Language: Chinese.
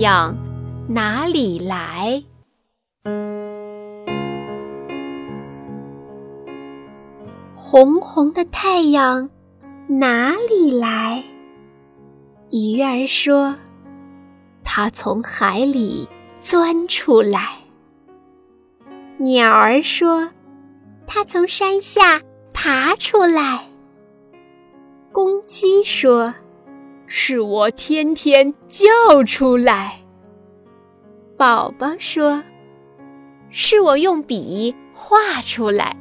阳哪里来？红红的太阳哪里来？鱼儿说：“它从海里钻出来。”鸟儿说：“它从山下爬出来。”公鸡说：“是我天天叫出来。”宝宝说：“是我用笔画出来。”